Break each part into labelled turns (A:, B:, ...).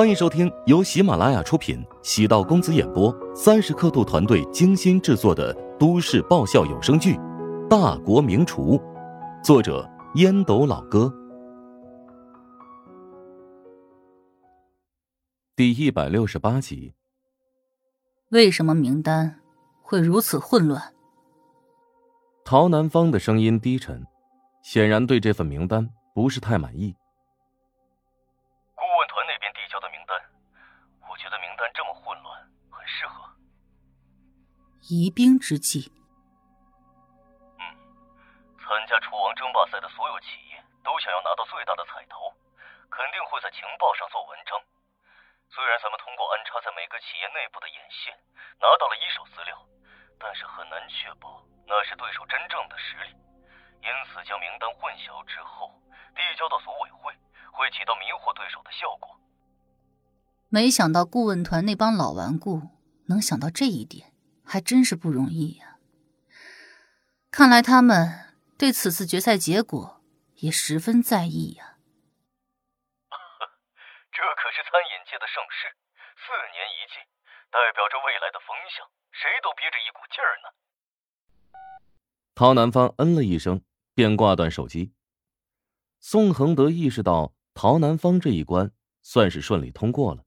A: 欢迎收听由喜马拉雅出品、喜道公子演播、三十刻度团队精心制作的都市爆笑有声剧《大国名厨》，作者烟斗老哥，第一百六十八集。
B: 为什么名单会如此混乱？
A: 陶南方的声音低沉，显然对这份名单不是太满意。
B: 疑兵之计。
C: 嗯，参加楚王争霸赛的所有企业都想要拿到最大的彩头，肯定会在情报上做文章。虽然咱们通过安插在每个企业内部的眼线拿到了一手资料，但是很难确保那是对手真正的实力。因此，将名单混淆之后递交到组委会，会起到迷惑对手的效果。
B: 没想到顾问团那帮老顽固能想到这一点。还真是不容易呀！看来他们对此次决赛结果也十分在意呀。
C: 这可是餐饮界的盛世，四年一季，代表着未来的风向，谁都憋着一股劲儿呢。
A: 陶南方嗯了一声，便挂断手机。宋恒德意识到陶南方这一关算是顺利通过了，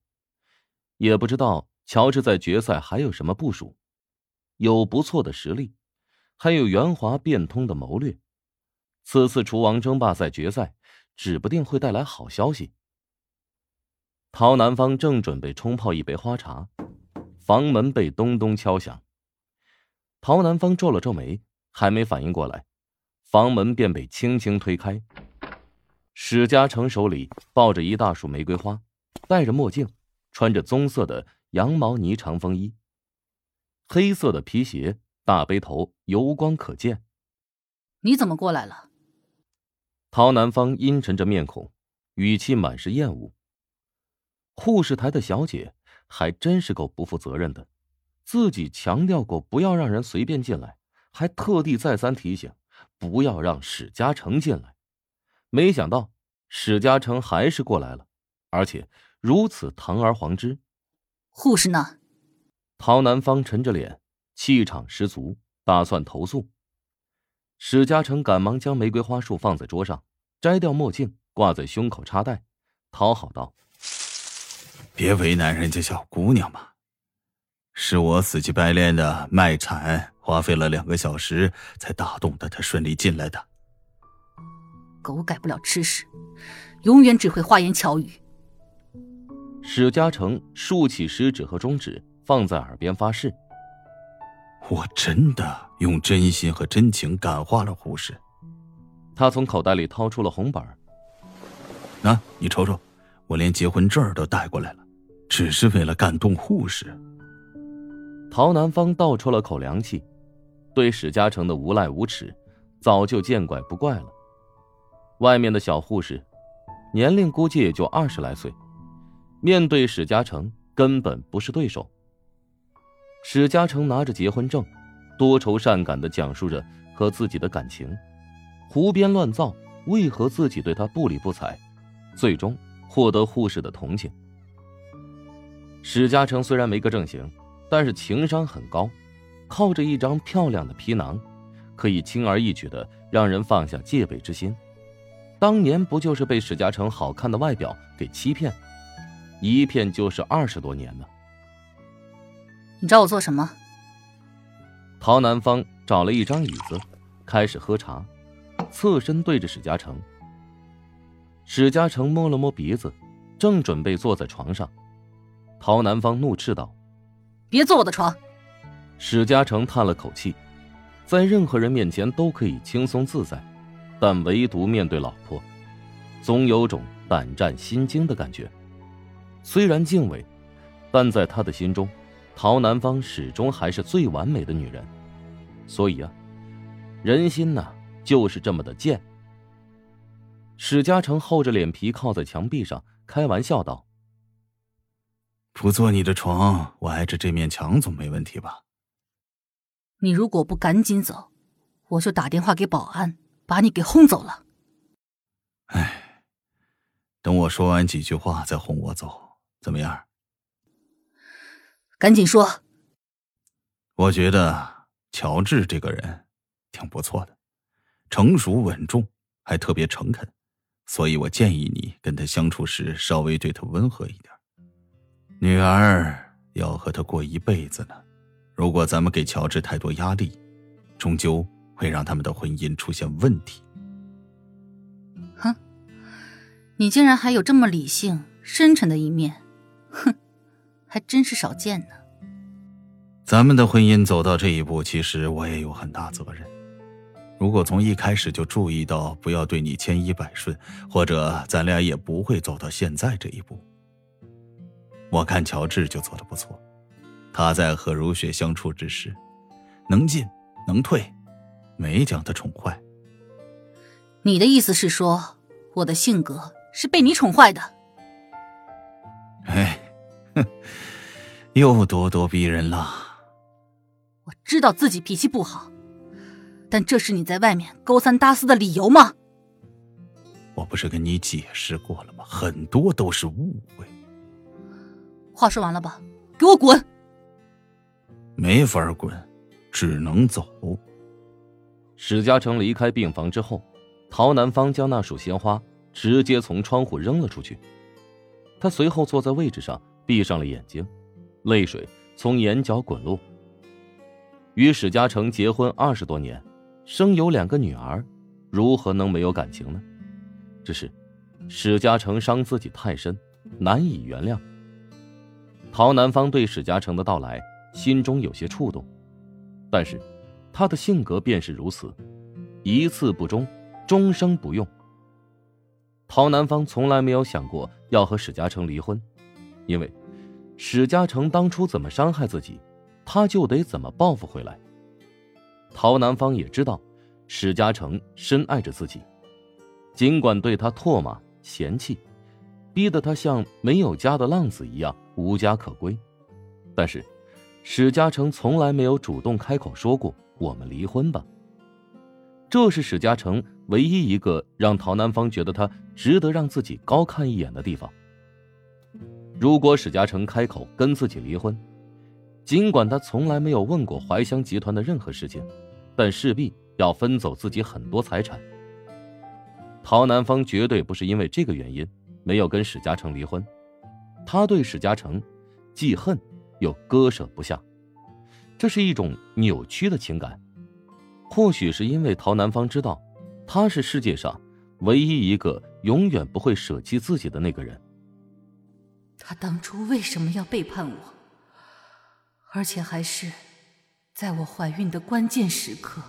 A: 也不知道乔治在决赛还有什么部署。有不错的实力，还有圆滑变通的谋略。此次厨王争霸赛决赛，指不定会带来好消息。陶南方正准备冲泡一杯花茶，房门被咚咚敲响。陶南方皱了皱眉，还没反应过来，房门便被轻轻推开。史嘉诚手里抱着一大束玫瑰花，戴着墨镜，穿着棕色的羊毛呢长风衣。黑色的皮鞋，大背头，油光可见。
B: 你怎么过来了？
A: 陶南方阴沉着面孔，语气满是厌恶。护士台的小姐还真是够不负责任的，自己强调过不要让人随便进来，还特地再三提醒不要让史嘉诚进来。没想到史嘉诚还是过来了，而且如此堂而皇之。
B: 护士呢？
A: 陶南方沉着脸，气场十足，打算投诉。史嘉诚赶忙将玫瑰花束放在桌上，摘掉墨镜，挂在胸口插袋，讨好道：“
D: 别为难人家小姑娘嘛，是我死乞白赖的卖惨，花费了两个小时才打动的她顺利进来的。
B: 狗改不了吃屎，永远只会花言巧语。”
A: 史嘉诚竖起食指和中指。放在耳边发誓。
D: 我真的用真心和真情感化了护士。
A: 他从口袋里掏出了红本
D: 啊，你瞅瞅，我连结婚证都带过来了，只是为了感动护士。
A: 陶南方倒抽了口凉气，对史嘉诚的无赖无耻，早就见怪不怪了。外面的小护士，年龄估计也就二十来岁，面对史嘉诚根本不是对手。史嘉诚拿着结婚证，多愁善感的讲述着和自己的感情，胡编乱造，为何自己对他不理不睬，最终获得护士的同情。史嘉诚虽然没个正形，但是情商很高，靠着一张漂亮的皮囊，可以轻而易举的让人放下戒备之心。当年不就是被史嘉诚好看的外表给欺骗，一骗就是二十多年吗？
B: 你找我做什么？
A: 陶南方找了一张椅子，开始喝茶，侧身对着史嘉诚。史嘉诚摸了摸鼻子，正准备坐在床上，陶南方怒斥道：“
B: 别坐我的床！”
A: 史嘉诚叹了口气，在任何人面前都可以轻松自在，但唯独面对老婆，总有种胆战心惊的感觉。虽然敬畏，但在他的心中。陶南方始终还是最完美的女人，所以啊，人心呐就是这么的贱。史嘉诚厚着脸皮靠在墙壁上，开玩笑道：“
D: 不坐你的床，我挨着这面墙总没问题吧？”
B: 你如果不赶紧走，我就打电话给保安，把你给轰走了。
D: 哎，等我说完几句话再轰我走，怎么样？
B: 赶紧说。
D: 我觉得乔治这个人挺不错的，成熟稳重，还特别诚恳，所以我建议你跟他相处时稍微对他温和一点。女儿要和他过一辈子呢，如果咱们给乔治太多压力，终究会让他们的婚姻出现问题。
B: 哼，你竟然还有这么理性、深沉的一面。哼，还真是少见呢。
D: 咱们的婚姻走到这一步，其实我也有很大责任。如果从一开始就注意到不要对你千依百顺，或者咱俩也不会走到现在这一步。我看乔治就做的不错，他在和如雪相处之时，能进能退，没将她宠坏。
B: 你的意思是说，我的性格是被你宠坏的？
D: 哎，哼，又咄咄逼人了。
B: 我知道自己脾气不好，但这是你在外面勾三搭四的理由吗？
D: 我不是跟你解释过了吗？很多都是误会。
B: 话说完了吧？给我滚！
D: 没法滚，只能走。
A: 史嘉诚离开病房之后，陶南方将那束鲜花直接从窗户扔了出去。他随后坐在位置上，闭上了眼睛，泪水从眼角滚落。与史嘉诚结婚二十多年，生有两个女儿，如何能没有感情呢？只是，史嘉诚伤自己太深，难以原谅。陶南方对史嘉诚的到来心中有些触动，但是，他的性格便是如此，一次不忠，终生不用。陶南方从来没有想过要和史嘉诚离婚，因为史嘉诚当初怎么伤害自己，他就得怎么报复回来。陶南方也知道史嘉诚深爱着自己，尽管对他唾骂嫌弃，逼得他像没有家的浪子一样无家可归，但是史嘉诚从来没有主动开口说过“我们离婚吧”。这是史嘉诚唯一一个让陶南方觉得他值得让自己高看一眼的地方。如果史嘉诚开口跟自己离婚，尽管他从来没有问过怀香集团的任何事情，但势必要分走自己很多财产。陶南方绝对不是因为这个原因没有跟史嘉诚离婚，他对史嘉诚既恨又割舍不下，这是一种扭曲的情感。或许是因为陶南方知道，他是世界上唯一一个永远不会舍弃自己的那个人。
B: 他当初为什么要背叛我？而且还是在我怀孕的关键时刻。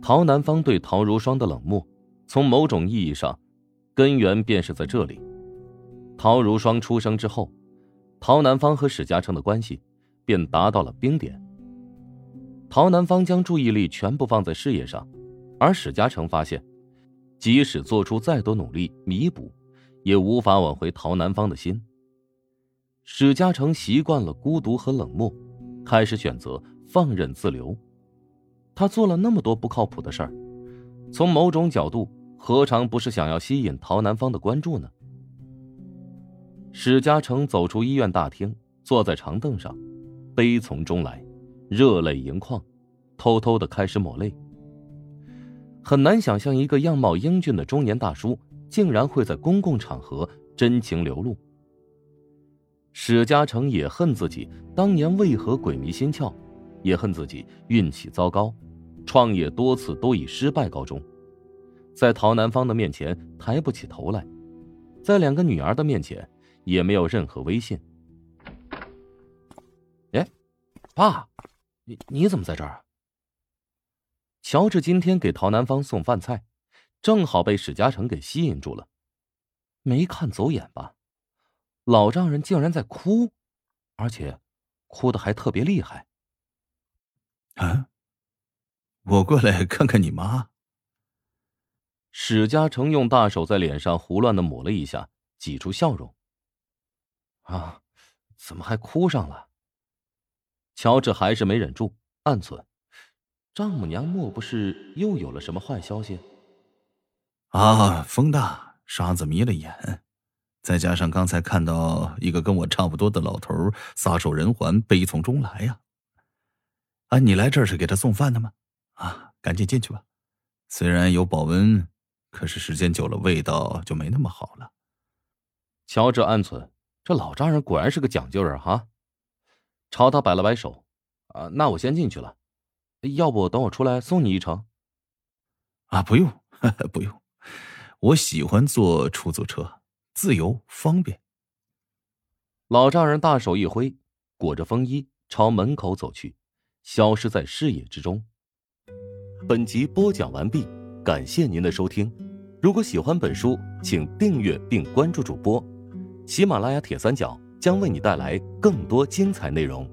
A: 陶南方对陶如霜的冷漠，从某种意义上，根源便是在这里。陶如霜出生之后，陶南方和史嘉诚的关系便达到了冰点。陶南方将注意力全部放在事业上，而史嘉诚发现，即使做出再多努力弥补，也无法挽回陶南方的心。史嘉诚习惯了孤独和冷漠，开始选择放任自流。他做了那么多不靠谱的事儿，从某种角度，何尝不是想要吸引陶南方的关注呢？史嘉诚走出医院大厅，坐在长凳上，悲从中来。热泪盈眶，偷偷的开始抹泪。很难想象一个样貌英俊的中年大叔，竟然会在公共场合真情流露。史嘉诚也恨自己当年为何鬼迷心窍，也恨自己运气糟糕，创业多次都以失败告终，在陶南方的面前抬不起头来，在两个女儿的面前也没有任何威信。哎，爸。你你怎么在这儿？乔治今天给陶南方送饭菜，正好被史嘉诚给吸引住了。没看走眼吧？老丈人竟然在哭，而且哭的还特别厉害。
D: 啊！我过来看看你妈。
A: 史嘉诚用大手在脸上胡乱的抹了一下，挤出笑容。啊，怎么还哭上了？乔治还是没忍住，暗忖：丈母娘莫不是又有了什么坏消息？
D: 啊，风大，沙子迷了眼，再加上刚才看到一个跟我差不多的老头撒手人寰，悲从中来呀。啊，你来这儿是给他送饭的吗？啊，赶紧进去吧。虽然有保温，可是时间久了味道就没那么好了。
A: 乔治暗存：这老丈人果然是个讲究人哈。朝他摆了摆手：“啊，那我先进去了，要不等我出来送你一程？”
D: 啊，不用，不用，我喜欢坐出租车，自由方便。
A: 老丈人大手一挥，裹着风衣朝门口走去，消失在视野之中。本集播讲完毕，感谢您的收听。如果喜欢本书，请订阅并关注主播。喜马拉雅铁三角将为你带来更多精彩内容。